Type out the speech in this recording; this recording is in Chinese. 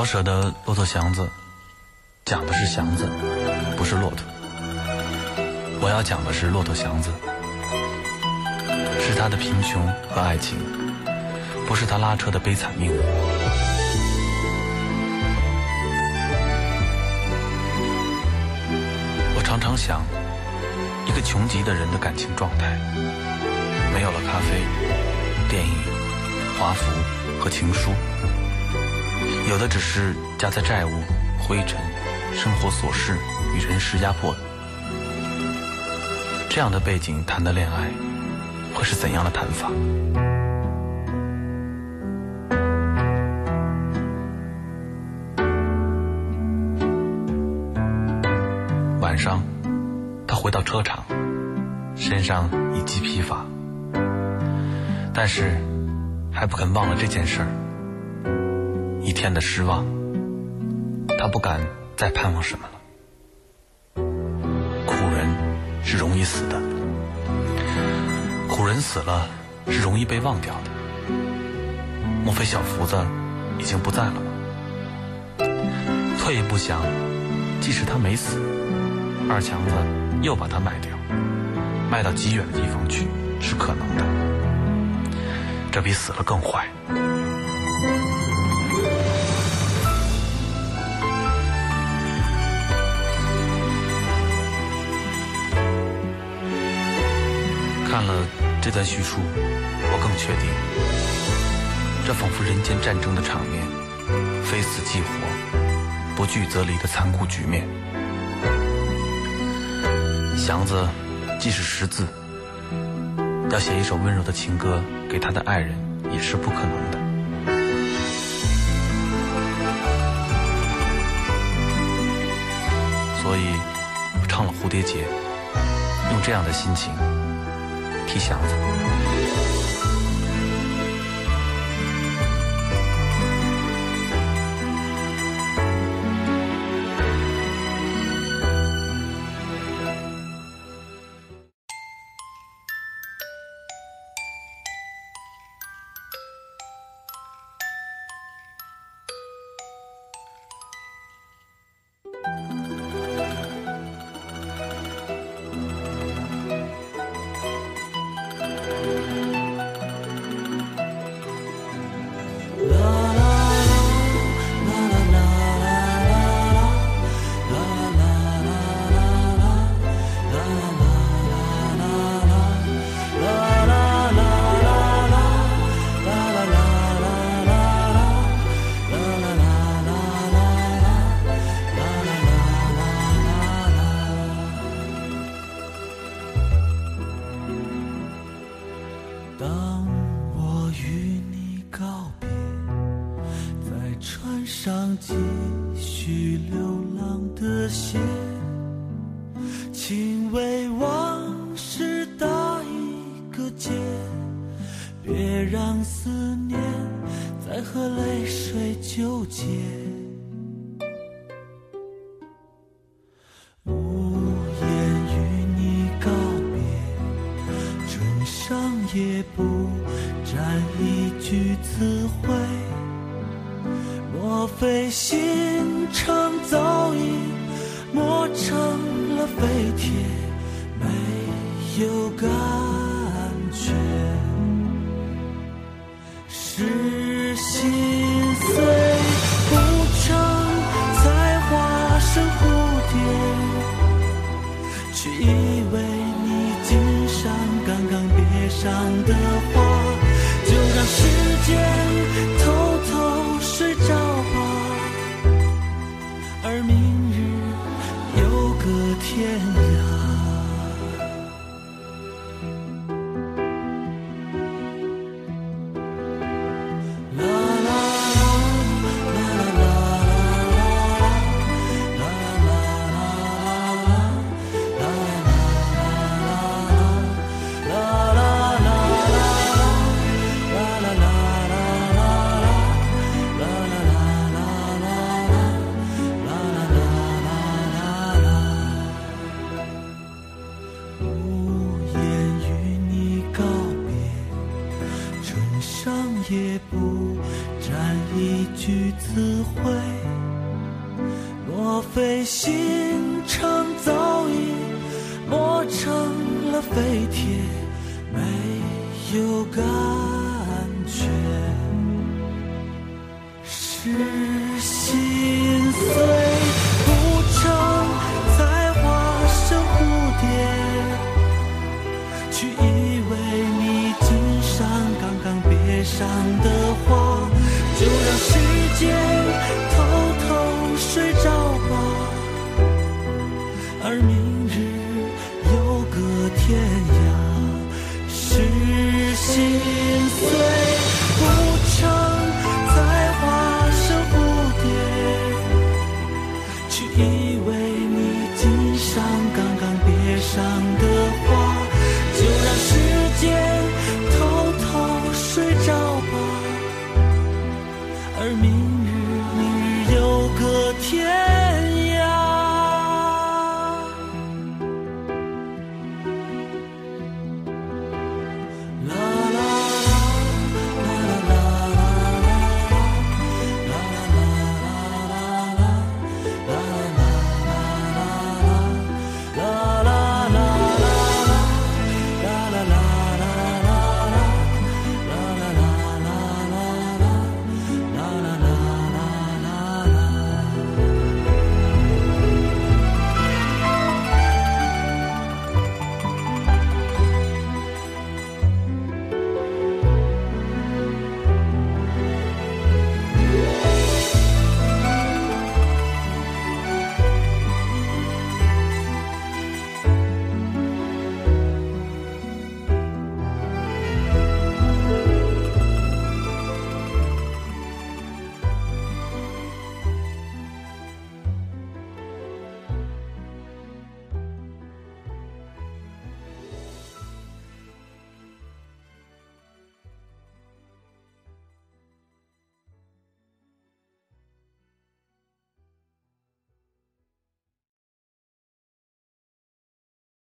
老舍的《骆驼祥子》讲的是祥子，不是骆驼。我要讲的是骆驼祥子，是他的贫穷和爱情，不是他拉车的悲惨命运。我常常想，一个穷极的人的感情状态，没有了咖啡、电影、华服和情书，有的只是夹在债务、灰尘、生活琐事与人事压迫。这样的背景谈的恋爱，会是怎样的谈法？晚上，他回到车场，身上一肌疲乏，但是还不肯忘了这件事儿。一天的失望，他不敢再盼望什么了。苦人是容易死的，苦人死了是容易被忘掉的。莫非小福子已经不在了吗？退一步想，即使他没死。二强子又把他卖掉，卖到极远的地方去是可能的。这比死了更坏。看了这段叙述，我更确定，这仿佛人间战争的场面，非死即活，不聚则离的残酷局面。祥子即使识字，要写一首温柔的情歌给他的爱人，也是不可能的。所以，我唱了《蝴蝶结》，用这样的心情提箱子。继续流浪的鞋，请为往事打一个结，别让思念再和泪水纠结。无言与你告别。唇上也不沾一句词汇，莫非心肠早已磨成了废铁，没有感觉，是心碎不成才化身蝴蝶。却以为你肩上刚刚别上的花，眼。死灰，莫非心肠早已磨成了废铁，没有感觉。是心碎。me.